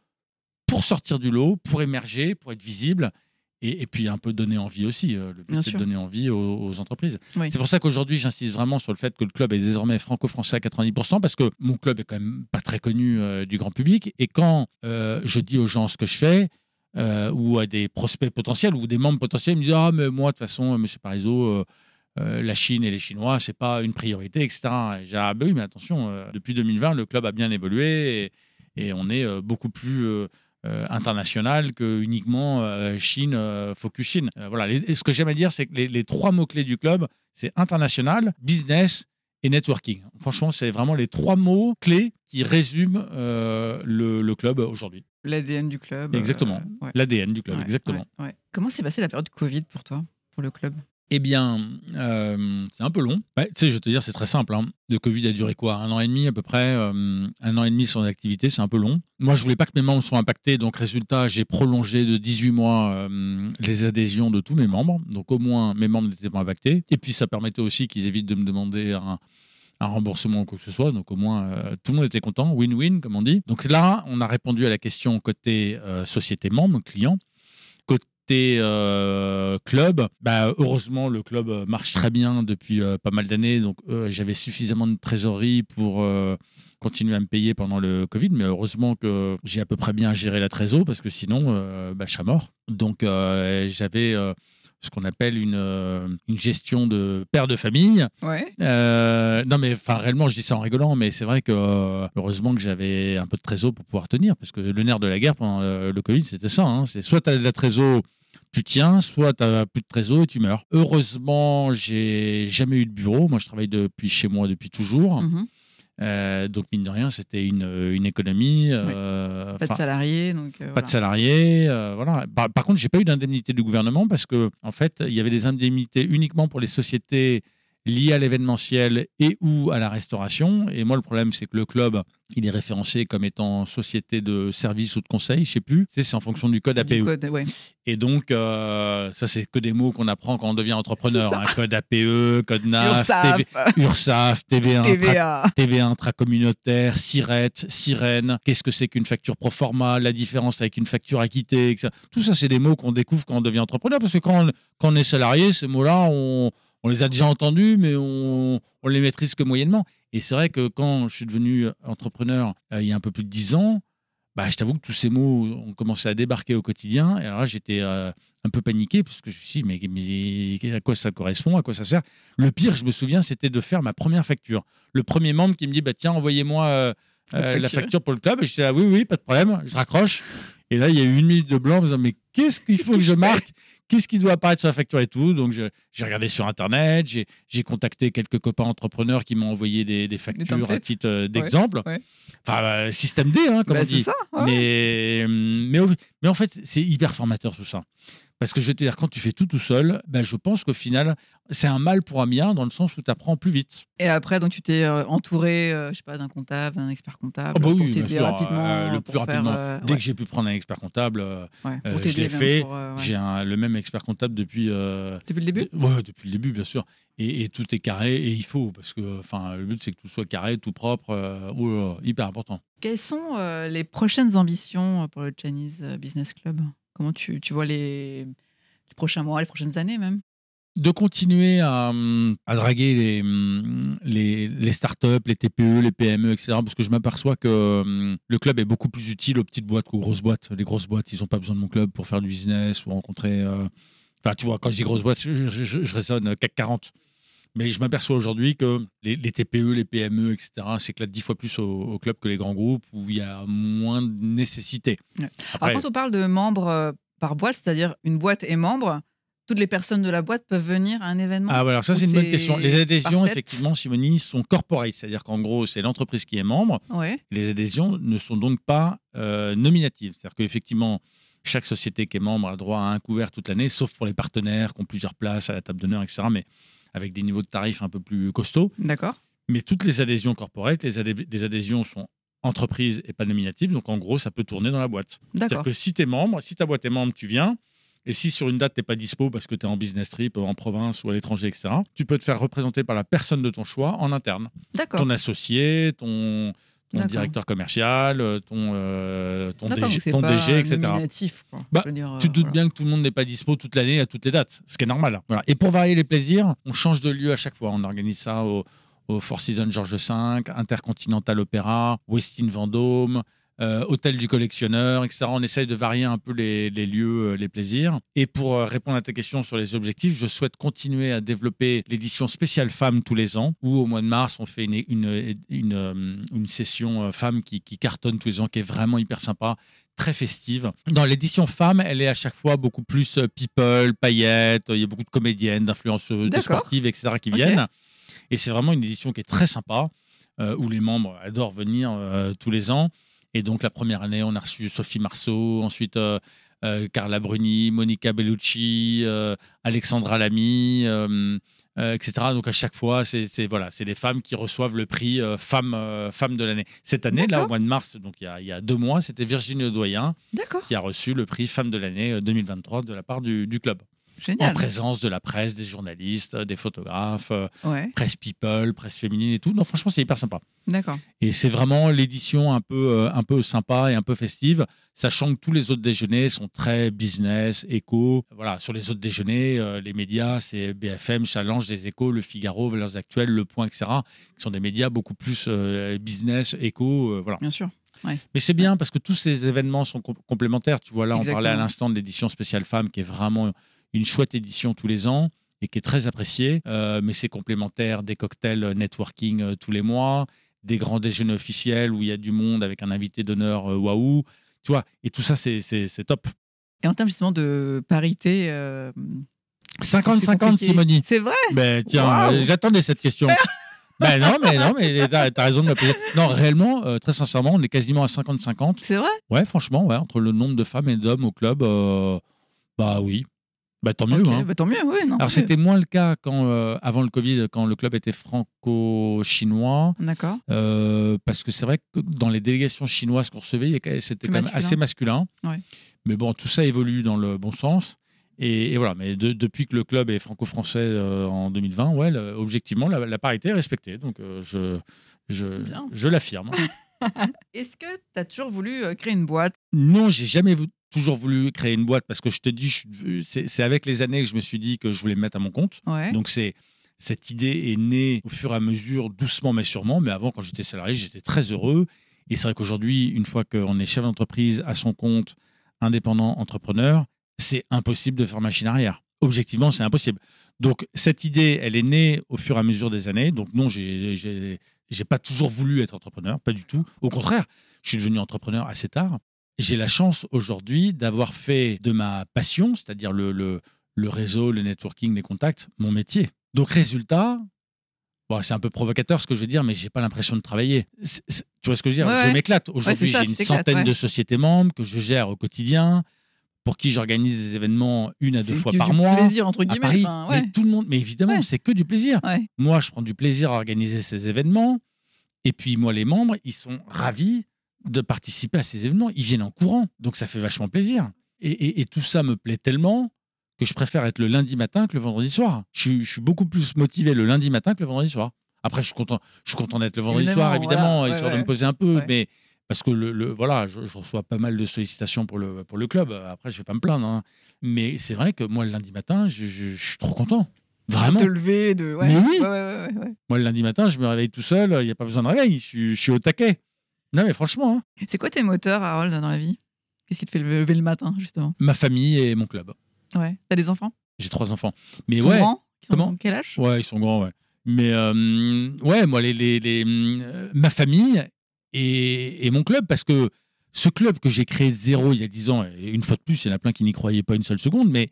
pour sortir du lot, pour émerger, pour être visible et, puis un peu donner envie aussi. Euh, le but, c'est de donner envie aux, entreprises. C'est pour ça qu'aujourd'hui, j'insiste vraiment sur le fait que le club est désormais franco-français à 90%, parce que mon club est quand même pas très connu euh, du grand public. Et quand euh, je dis aux gens ce que je fais, ou à des prospects potentiels, ou des membres potentiels, ils me disent Ah, mais moi, de toute façon, monsieur Parizeau, la Chine et les Chinois, c'est pas une priorité, etc. Et j'ai Ah, ben oui, mais attention, depuis 2020, le club a bien évolué et, et on est beaucoup plus euh, international que uniquement euh, Chine, euh, focus Chine. voilà. ce que j'aime à dire, c'est que les, trois mots-clés du club, c'est international, business et networking. Franchement, c'est vraiment les trois mots clés qui résument le, club aujourd'hui. L'ADN du club. Exactement. L'ADN du club, exactement. Comment s'est passée la période Covid pour toi, pour le club? Eh bien, euh, c'est un peu long. tu sais, je te dire, c'est très simple. Hein. Le Covid a duré quoi? Un an et demi à peu près. Euh, un an et demi sans activité, c'est un peu long. Moi, je voulais pas que mes membres soient impactés. Donc, résultat, j'ai prolongé de 18 mois euh, les adhésions de tous mes membres. Donc, au moins, mes membres n'étaient pas impactés. Et puis, ça permettait aussi qu'ils évitent de me demander un, remboursement ou quoi que ce soit. Donc, au moins, tout le monde était content. Win-win, comme on dit. Donc, là, on a répondu à la question côté société membre, client côté club, bah, heureusement, le club marche très bien depuis pas mal d'années. Donc, j'avais suffisamment de trésorerie pour continuer à me payer pendant le Covid, mais heureusement que j'ai à peu près bien géré la trésor parce que sinon, euh, bah, je serais mort. Donc, euh, j'avais euh, ce qu'on appelle une, une, gestion de père de famille. Ouais. non, mais enfin, réellement, je dis ça en rigolant, mais c'est vrai que heureusement que j'avais un peu de trésor pour pouvoir tenir parce que le nerf de la guerre pendant le, Covid, c'était ça. Hein. c'est soit tu as de la trésor tu tiens, soit tu n'as plus de trésor et tu meurs. Heureusement, j'ai jamais eu de bureau. Moi, je travaille depuis chez moi depuis toujours. Mm-hmm. Euh, donc, mine de rien, c'était une, une, économie. Euh, pas de salariés. Donc, euh, pas de salariés. voilà. Par, par contre, j'ai pas eu d'indemnité du gouvernement parce que, en fait, il y avait des indemnités uniquement pour les sociétés liées à l'événementiel et ou à la restauration. Et moi, le problème, c'est que le club, il est référencé comme étant société de service ou de conseil, je sais plus. c'est en fonction du code APE. Et donc, euh, ça, c'est que des mots qu'on apprend quand on devient entrepreneur. Hein. code APE, code NAF, URSAF, TVA, TVA. TVA intracommunautaire, SIRET, Sirène. Qu'est-ce que c'est qu'une facture pro forma, la différence avec une facture acquittée, etc. Tout ça, c'est des mots qu'on découvre quand on devient entrepreneur. Parce que quand on, quand on est salarié, ces mots-là, on on les a déjà entendus, mais on, on les maîtrise que moyennement. Et c'est vrai que quand je suis devenu entrepreneur euh, il y a un peu plus de dix ans, bah, je t'avoue que tous ces mots ont commencé à débarquer au quotidien. Et alors là, j'étais euh, un peu paniqué parce que je me suis dit, mais, mais, à quoi ça correspond À quoi ça sert? Le pire, je me souviens, c'était de faire ma première facture. Le premier membre qui me dit, bah, tiens, envoyez-moi euh, la facture pour le club. Et je dis, ah, oui, oui, pas de problème, je raccroche. Et là, il y a eu une minute de blanc en me disant, mais qu'est-ce qu'il faut que je marque? Qu'est-ce qui doit apparaître sur la facture et tout? Donc, j'ai regardé sur Internet, j'ai contacté quelques copains entrepreneurs qui m'ont envoyé des, factures à titre euh, d'exemple. Enfin, euh, système D, hein, comme bah, on dit. Ça, mais, mais, mais en fait, c'est hyper formateur tout ça. Parce que je vais te dire, quand tu fais tout tout seul, ben, je pense qu'au final, c'est un mal pour un bien dans le sens où tu apprends plus vite. Et après, donc tu t'es euh, entouré, euh, je sais pas, d'un comptable, d'un expert comptable oh bah oui, pour t'aider rapidement. Euh, le plus rapidement. Dès que j'ai pu prendre un expert comptable, je l'ai fait. j'ai le même expert comptable depuis. depuis le début Oui, depuis le début, bien sûr. Et, tout est carré et il faut parce que enfin le but c'est que tout soit carré, tout propre, hyper important. Quelles sont les prochaines ambitions pour le Chinese Business Club? Comment tu, vois les, prochains mois, les prochaines années même? De continuer à, draguer les, startups, les TPE, les PME, etc. Parce que je m'aperçois que le club est beaucoup plus utile aux petites boîtes qu'aux grosses boîtes. Les grosses boîtes, ils n'ont pas besoin de mon club pour faire du business ou rencontrer. Euh, enfin, tu vois, quand je dis grosses boîtes, je, je, résonne CAC 40. Mais je m'aperçois aujourd'hui que les, TPE, les PME, etc., s'éclatent dix fois plus au, club que les grands groupes où il y a moins de nécessité. Alors, quand on parle de membres euh, par boîte, c'est-à-dire une boîte est membre, toutes les personnes de la boîte peuvent venir à un événement? Ah, alors ça, c'est une bonne question. Les adhésions, effectivement, Simonie, sont corporate, c'est-à-dire qu'en gros, c'est l'entreprise qui est membre. Ouais. Les adhésions ne sont donc pas euh, nominatives. C'est-à-dire qu'effectivement, chaque société qui est membre a droit à un couvert toute l'année, sauf pour les partenaires qui ont plusieurs places à la table d'honneur, etc. Mais avec des niveaux de tarifs un peu plus costauds. D'accord. Mais toutes les adhésions corporate, les, adhésions sont entreprises et pas nominatives. Donc en gros, ça peut tourner dans la boîte. C'est-à-dire que si tu es membre, si ta boîte est membre, tu viens. Et si sur une date, tu n'es pas dispo parce que tu es en business trip, en province ou à l'étranger, etc., tu peux te faire représenter par la personne de ton choix en interne. D'accord. Ton associé, ton, ton directeur commercial, euh, ton, euh, ton, DG, ton DG, etc. Bah, tu te doutes euh, bien que tout le monde n'est pas dispo toute l'année à toutes les dates, ce qui est normal. Voilà. Et pour varier les plaisirs, on change de lieu à chaque fois. On organise ça au, au Four Seasons Georges V, Intercontinental Opéra, Westin Vendôme, euh, hôtel du collectionneur, etc. On essaye de varier un peu les, lieux, euh, les plaisirs. Et pour euh, répondre à ta question sur les objectifs, je souhaite continuer à développer l'édition spéciale femmes tous les ans, où au mois de mars, on fait une, une, une, session femmes qui, qui, cartonne tous les ans, qui est vraiment hyper sympa très festive. Dans l'édition femmes, elle est à chaque fois beaucoup plus people, paillettes, il y a beaucoup de comédiennes, d'influenceuses, de sportives, etc. qui viennent. Et c'est vraiment une édition qui est très sympa, où les membres adorent venir tous les ans. Et donc, la première année, on a reçu Sophie Marceau, ensuite euh, euh, Carla Bruni, Monica Bellucci, euh, Alexandra Lamy, etc. Donc, à chaque fois, c'est voilà, les femmes qui reçoivent le prix femme, femme de l'année. Cette année, là, au mois de mars, donc il y a, il y a deux mois, c'était Virginie Audoyen qui a reçu le prix femme de l'année 2023 de la part du, du club. En présence de la presse, des journalistes, des photographes, presse people, presse féminine et tout. Non, franchement, c'est hyper sympa. D'accord. Et c'est vraiment l'édition un peu, un peu sympa et un peu festive, sachant que tous les autres déjeuners sont très business, éco. Voilà, sur les autres déjeuners, les médias, c'est BFM, Challenge, Les Échos, Le Figaro, Valeurs Actuelles, Le Point, etc., qui sont des médias beaucoup plus business, éco. voilà. Bien sûr. Mais c'est bien parce que tous ces événements sont complémentaires. Tu vois, là, on parlait à l'instant de l'édition spéciale femme qui est vraiment une chouette édition tous les ans et qui est très appréciée. Euh, mais c'est complémentaire des cocktails euh, networking euh, tous les mois, des grands déjeuners officiels où il y a du monde avec un invité d'honneur waouh. Tu vois, et tout ça, c'est top. Et en termes justement de parité. 50-50, Simonie. C'est vrai? Ben, tiens, j'attendais cette question. Ben non, mais non, mais t'as as raison de me poser. Non, réellement, euh, très sincèrement, on est quasiment à 50-50. C'est vrai? Ouais, franchement, ouais, entre le nombre de femmes et d'hommes au club, euh, bah oui. Bah tant mieux. Hein. Bah, tant mieux, oui. Non, Alors c'était moins le cas quand, euh, avant le Covid, quand le club était franco-chinois. D'accord. parce que c'est vrai que dans les délégations chinoises qu'on recevait, c'était quand même assez masculin. Ouais. Mais bon, tout ça évolue dans le bon sens. Et, voilà, mais depuis que le club est franco-français euh, en 2020, ouais, objectivement, la, parité est respectée. Donc, euh, je, je, je l'affirme. Est-ce que tu as toujours voulu euh, créer une boîte? Non, j'ai jamais toujours voulu créer une boîte parce que je te dis, c'est avec les années que je me suis dit que je voulais me mettre à mon compte. Donc, c'est cette idée est née au fur et à mesure, doucement mais sûrement. Mais avant, quand j'étais salarié, j'étais très heureux. Et c'est vrai qu'aujourd'hui, une fois qu'on est chef d'entreprise à son compte, indépendant, entrepreneur, c'est impossible de faire machine arrière. Objectivement, c'est impossible. Donc, cette idée, elle est née au fur et à mesure des années. Donc, non, j'ai n'ai pas toujours voulu être entrepreneur, pas du tout. Au contraire, je suis devenu entrepreneur assez tard. J'ai la chance aujourd'hui d'avoir fait de ma passion, c'est-à-dire le, le, réseau, le networking, les contacts, mon métier. Donc, résultat, Bon, c'est un peu provocateur ce que je veux dire, mais j'ai pas l'impression de travailler. tu vois ce que je veux dire? Je m'éclate. Aujourd'hui, j'ai une centaine de sociétés membres que je gère au quotidien pour qui j'organise des événements une à deux fois par mois. plaisir, entre guillemets. À Paris. Mais tout le monde, mais évidemment, c'est que du plaisir. Moi, je prends du plaisir à organiser ces événements. Et puis, moi, les membres, ils sont ravis de participer à ces événements. Ils viennent en courant. Donc, ça fait vachement plaisir. Et, tout ça me plaît tellement que je préfère être le lundi matin que le vendredi soir. Je, suis beaucoup plus motivé le lundi matin que le vendredi soir. Après, je suis content, je suis content d'être le vendredi soir, évidemment, histoire de me poser un peu. Mais parce que le, voilà, je, reçois pas mal de sollicitations pour le, pour le club. Après, je vais pas me plaindre. Hein. Mais c'est vrai que moi, le lundi matin, je, suis trop content. Vraiment. De te lever, de. Ouais. Mais oui. moi, le lundi matin, je me réveille tout seul. Il n'y a pas besoin de réveil. Je, suis au taquet. Non, mais franchement. Hein. C'est quoi tes moteurs, Harold, dans la vie? Qu'est-ce qui te fait lever le matin, justement? Ma famille et mon club. Ouais. T'as des enfants? J'ai trois enfants. Mais ils sont ouais. grands? Ils sont quel âge? Ouais, ils sont grands, ouais. Mais euh, ouais, moi, les, les, les, euh, ma famille et, mon club, parce que ce club que j'ai créé de zéro il y a dix ans, et une fois de plus, il y en a plein qui n'y croyaient pas une seule seconde, mais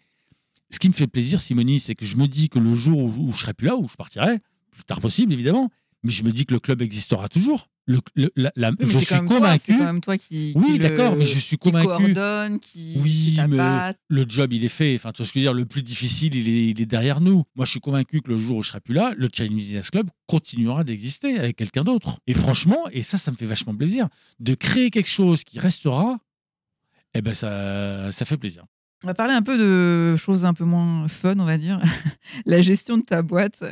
ce qui me fait plaisir, Simonie, c'est que je me dis que le jour où, où je serai plus là, où je partirai, plus tard possible évidemment, mais je me dis que le club existera toujours. Le, la, je suis convaincu. C'est quand même toi qui. Oui, d'accord, mais je suis convaincu. Qui coordonne, qui. Oui, mais le job, il est fait. Enfin, tu vois ce que je veux dire Le plus difficile, il est, il est, derrière nous. Moi, je suis convaincu que le jour où je serai plus là, le Chinese Business Club continuera d'exister avec quelqu'un d'autre. Et franchement, et ça, ça me fait vachement plaisir, de créer quelque chose qui restera. Eh ben, ça, ça fait plaisir. On va parler un peu de choses un peu moins fun, on va dire. la gestion de ta boîte.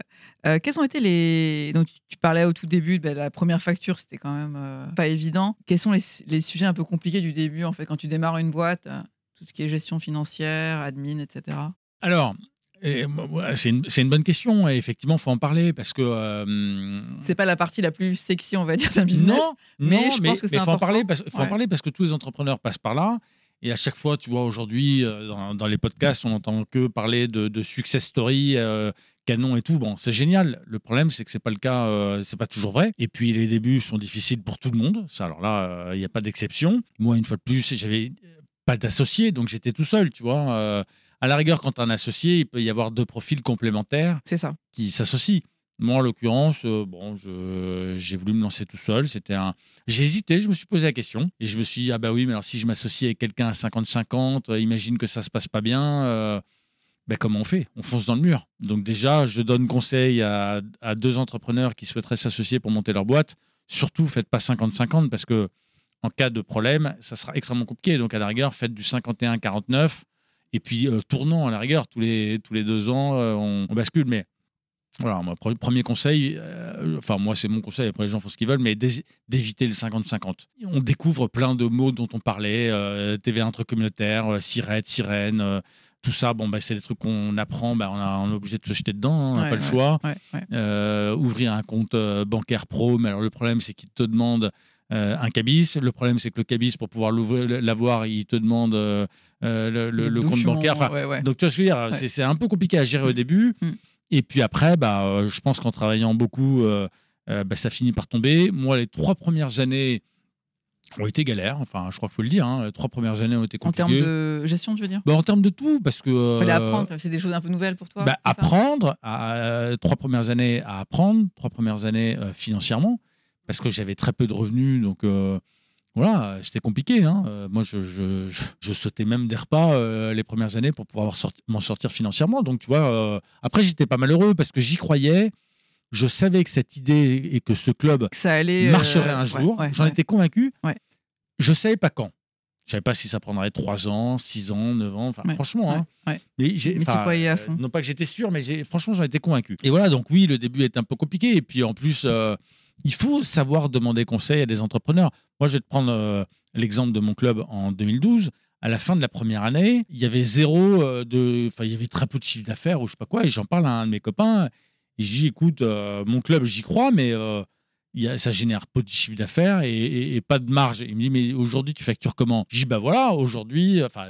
Euh, quels ont été les. Donc, tu parlais au tout début, de la première facture, c'était quand même euh, pas évident. Quels sont les, sujets un peu compliqués du début, en fait, quand tu démarres une boîte euh, Tout ce qui est gestion financière, admin, etc. Alors, c'est une, bonne question. Et effectivement, il faut en parler parce que. c'est pas la partie la plus sexy, on va dire, d'un business. Non, mais je pense que c'est important. Il faut, en parler, parce, faut en parler parce que tous les entrepreneurs passent par là. Et à chaque fois, tu vois, aujourd'hui, euh, dans, les podcasts, on n'entend que parler de, success story, euh, canon et tout. Bon, c'est génial. Le problème, c'est que c'est pas le cas, euh, c'est pas toujours vrai. Et puis, les débuts sont difficiles pour tout le monde. Ça, alors là, il n'y a pas d'exception. Moi, une fois de plus, j'avais pas d'associé, donc j'étais tout seul, tu vois. à la rigueur, quand tu as un associé, il peut y avoir deux profils complémentaires ça. qui s'associent. Moi, en l'occurrence, euh, bon, j'ai voulu me lancer tout seul. C'était un. J'ai hésité, je me suis posé la question et je me suis dit ah bah oui, mais alors si je m'associe avec quelqu'un à 50-50, euh, imagine que ça se passe pas bien. Euh, ben comment on fait? On fonce dans le mur. Donc déjà, je donne conseil à, à deux entrepreneurs qui souhaiteraient s'associer pour monter leur boîte. Surtout, faites pas 50-50 parce que en cas de problème, ça sera extrêmement compliqué. Donc à la rigueur, faites du 51-49 Et puis, tournant à la rigueur, tous les, tous les deux ans, on, bascule. Mais voilà, mon premier conseil, enfin, moi, c'est mon conseil, après les gens font ce qu'ils veulent, mais d'éviter le 50-50. On découvre plein de mots dont on parlait TV intracommunautaire, sirette, sirène tout ça, bon, bah, c'est des trucs qu'on apprend, bah, on, est obligé de se jeter dedans, hein, on n'a pas le choix. Euh, ouvrir un compte euh, bancaire pro, mais alors le problème, c'est qu'il te demande euh, un cabis. Le problème, c'est que le cabis, pour pouvoir l'avoir, il te demande le, compte bancaire. donc, tu vois ce que je veux dire C'est un peu compliqué à gérer au mm. début. Et puis après, bah, je pense qu'en travaillant beaucoup, bah, ça finit par tomber. Moi, les trois premières années, ont été galères. Enfin, je crois qu'il faut le dire. Hein. Les trois premières années ont été compliquées. En termes de gestion, tu veux dire? Bah, En termes de tout, parce que. Il fallait euh, apprendre. C'est des choses un peu nouvelles pour toi. Bah, apprendre. À, euh, trois premières années à apprendre. Trois premières années euh, financièrement, parce que j'avais très peu de revenus, donc. Voilà, c'était compliqué. Hein. moi, je, je, je, sautais même des repas les premières années pour pouvoir m'en sortir financièrement. Donc, tu vois, après, j'étais pas malheureux parce que j'y croyais je savais que cette idée et que ce club ça allait, marcherait un jour. J'en étais convaincu. Je ne savais pas quand. Je ne savais pas si ça prendrait 3 ans, 6 ans, 9 ans. Enfin, franchement. Hein. Mais, j'ai, mais croyais à fond. non pas que j'étais sûr, mais franchement, j'en étais convaincu. Et voilà, donc oui, le début est un peu compliqué. Et puis en plus, euh, il faut savoir demander conseil à des entrepreneurs. Moi, je vais te prendre euh, l'exemple de mon club en 2012 à la fin de la première année, il y avait zéro euh, de. Enfin, il y avait très peu de chiffre d'affaires ou je sais pas quoi. Et j'en parle à un de mes copains. Et je dis écoute, mon club, j'y crois, mais ça génère peu de chiffre d'affaires et, pas de marge. Il me dit, mais aujourd'hui, tu factures comment? Je dis, bah voilà, aujourd'hui, enfin,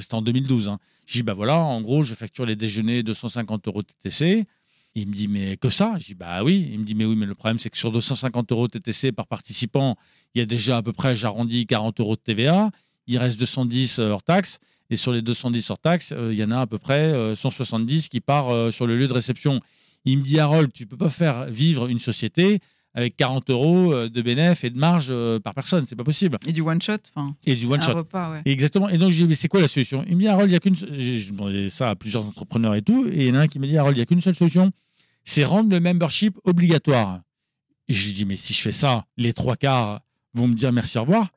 c'était en 2012. Hein. Je dis, bah voilà, en gros, je facture les déjeuners 250 euros TTC. Il me dit, mais que ça? Je dis, bah oui. Il me dit, mais oui, mais le problème, c'est que sur 250 euros TTC par participant, il y a déjà à peu près, j'arrondis, 40 euros de TVA. Il reste 210 hors taxe. Et sur les 210 hors taxe, euh, il y en a à peu près 170 euh, qui part euh, sur le lieu de réception. Il me dit, Harold, tu peux pas faire vivre une société avec 40 euros euh, de bénéfice et de marge euh, par personne. C'est pas possible. Et du one shot. Et du one shot. Repas, ouais. Exactement. Et donc, je dis, mais c'est quoi la solution? Il me dit, Harold, il y a qu'une. J'ai demandé ça à plusieurs entrepreneurs et tout. Et il y en a un qui me dit, Harold, il y a qu'une seule solution c'est rendre le membership obligatoire. Et je lui dis, mais si je fais ça, les trois quarts vont me dire merci, au revoir.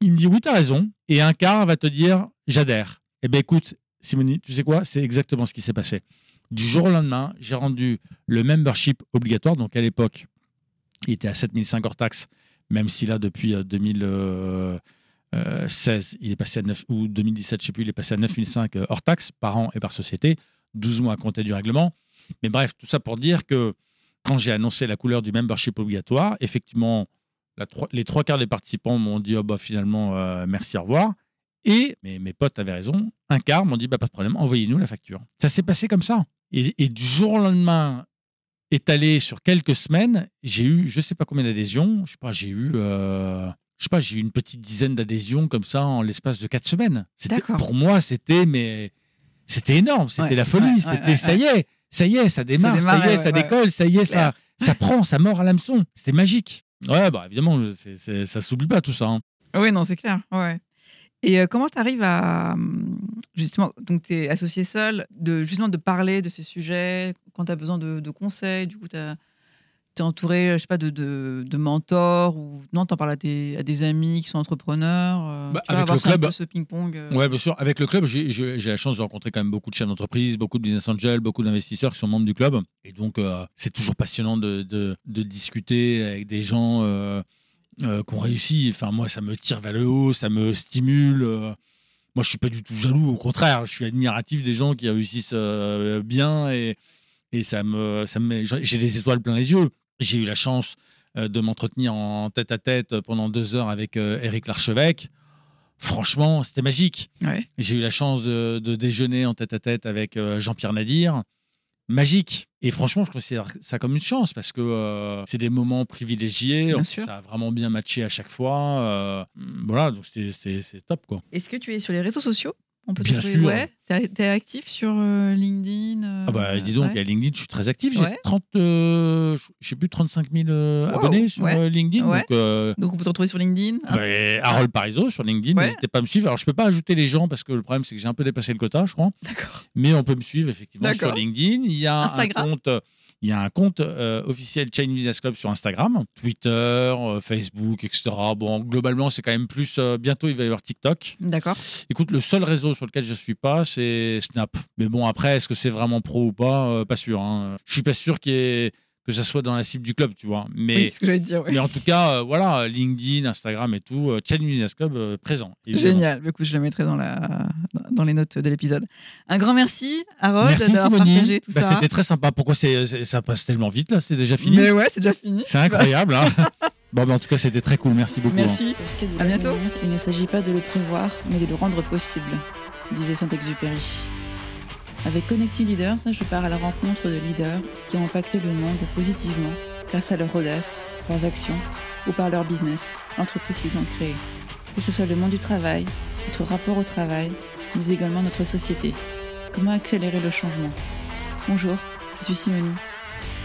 Il me dit, oui, tu as raison. Et un quart va te dire, j'adhère. Eh bien, écoute, Simonie, tu sais quoi? C'est exactement ce qui s'est passé. Du jour au lendemain, j'ai rendu le membership obligatoire. Donc, à l'époque, il était à 7005 hors taxe, même si là, depuis 2016, euh, euh, il est passé à 9, ou 2017, je sais plus, il est passé à 9005 euh, hors taxe par an et par société, 12 mois à compter du règlement. Mais bref, tout ça pour dire que quand j'ai annoncé la couleur du membership obligatoire, effectivement, les trois quarts des participants m'ont dit oh bah, finalement, merci, au revoir. Et mes potes avaient raison, un quart m'ont dit bah, pas de problème, envoyez-nous la facture. Ça s'est passé comme ça. Et, du jour au lendemain, étalé sur quelques semaines, j'ai eu je sais pas combien d'adhésions. Je sais pas, j'ai eu euh, je sais pas, j'ai eu une petite dizaine d'adhésions comme ça en l'espace de quatre semaines. C'était pour moi, c'était mais c'était énorme, c'était la folie, c'était ça y est, ça y est, ça démarre, ça, y est, ça décolle, ça y est, ça ça prend, ça mord à l'hameçon. C'était magique. Ouais, bah évidemment, c'est, ça s'oublie pas tout ça. Hein. Oui, non, c'est clair. Ouais. Et euh, comment tu arrives à hum, justement, donc tu es associé seul, de justement de parler de ces sujets quand tu as besoin de, conseils, du coup tu es entouré, je sais pas, de, de, mentors ou non, tu en parles à des, à des, amis qui sont entrepreneurs. Euh, bah, avec le club, ce ping-pong. Euh. Ouais, bien sûr. Avec le club, j'ai la chance de rencontrer quand même beaucoup de chefs d'entreprise, beaucoup de business angels, beaucoup d'investisseurs qui sont membres du club. Et donc, c'est toujours passionnant de, de, discuter avec des gens euh, qu'on réussit. Enfin, moi, ça me tire vers le haut, ça me stimule. Euh. moi, je suis pas du tout jaloux. Au contraire, je suis admiratif des gens qui réussissent euh, bien et, et ça me, ça me, j'ai des étoiles plein les yeux. J'ai eu la chance de m'entretenir en tête à tête pendant deux heures avec Eric Larchevêque. Franchement, c'était magique. J'ai eu la chance de, de, déjeuner en tête à tête avec Jean-Pierre Nadir magique. Et franchement, je considère ça comme une chance parce que euh, c'est des moments privilégiés. Ça a vraiment bien matché à chaque fois. Euh, voilà, donc c'est top. quoi. Est-ce que tu es sur les réseaux sociaux? On peut Bien sûr. Ouais. Tu es, actif sur euh, LinkedIn euh, Ah bah dis donc, à LinkedIn, je suis très actif. J'ai 30, euh, je sais plus 35 000 abonnés sur LinkedIn. Donc, donc, on peut te retrouver sur LinkedIn. Harold Parizeau sur LinkedIn. N'hésitez pas à me suivre. Alors je peux pas ajouter les gens parce que le problème c'est que j'ai un peu dépassé le quota, je crois. D'accord. Mais on peut me suivre effectivement sur LinkedIn. Il y a un compte il y a un compte euh, officiel Chinese Business Club sur Instagram, Twitter, euh, Facebook, etc. Bon, globalement, c'est quand même plus. euh, bientôt, il va y avoir TikTok. D'accord. Écoute, le seul réseau sur lequel je suis pas, c'est Snap. Mais bon, après, est-ce que c'est vraiment pro ou pas? Pas sûr. Hein. Je suis pas sûr qu'il y ait- que ça soit dans la cible du club, tu vois. Mais, Oui, ce que dire. ouais. mais en tout cas, euh, voilà, LinkedIn, Instagram et tout, euh, Business Club euh, présent. évidemment. Génial. Bah, écoute, je le mettrai dans, la... dans les notes de l'épisode. Un grand merci, Harold, d'avoir Simonie. partagé tout Bah, ça. C'était très sympa. Pourquoi ça passe tellement vite là? C'est déjà fini? Mais ouais, c'est déjà fini. C'est incroyable. hein bon, bah, en tout cas, c'était très cool. Merci beaucoup. hein. Merci. De À bientôt. Il ne s'agit pas de le prévoir, mais de le rendre possible, disait Saint-Exupéry. Avec Connecting Leaders, je pars à la rencontre de leaders qui ont impacté le monde positivement grâce à leur audace, leurs actions ou par leur business, l'entreprise qu'ils ont créée. Que ce soit le monde du travail, notre rapport au travail, mais également notre société. Comment accélérer le changement? Bonjour, je suis Simonie.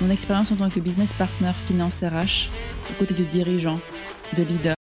Mon expérience en tant que business partner finance RH, aux côtés de dirigeants, de leaders,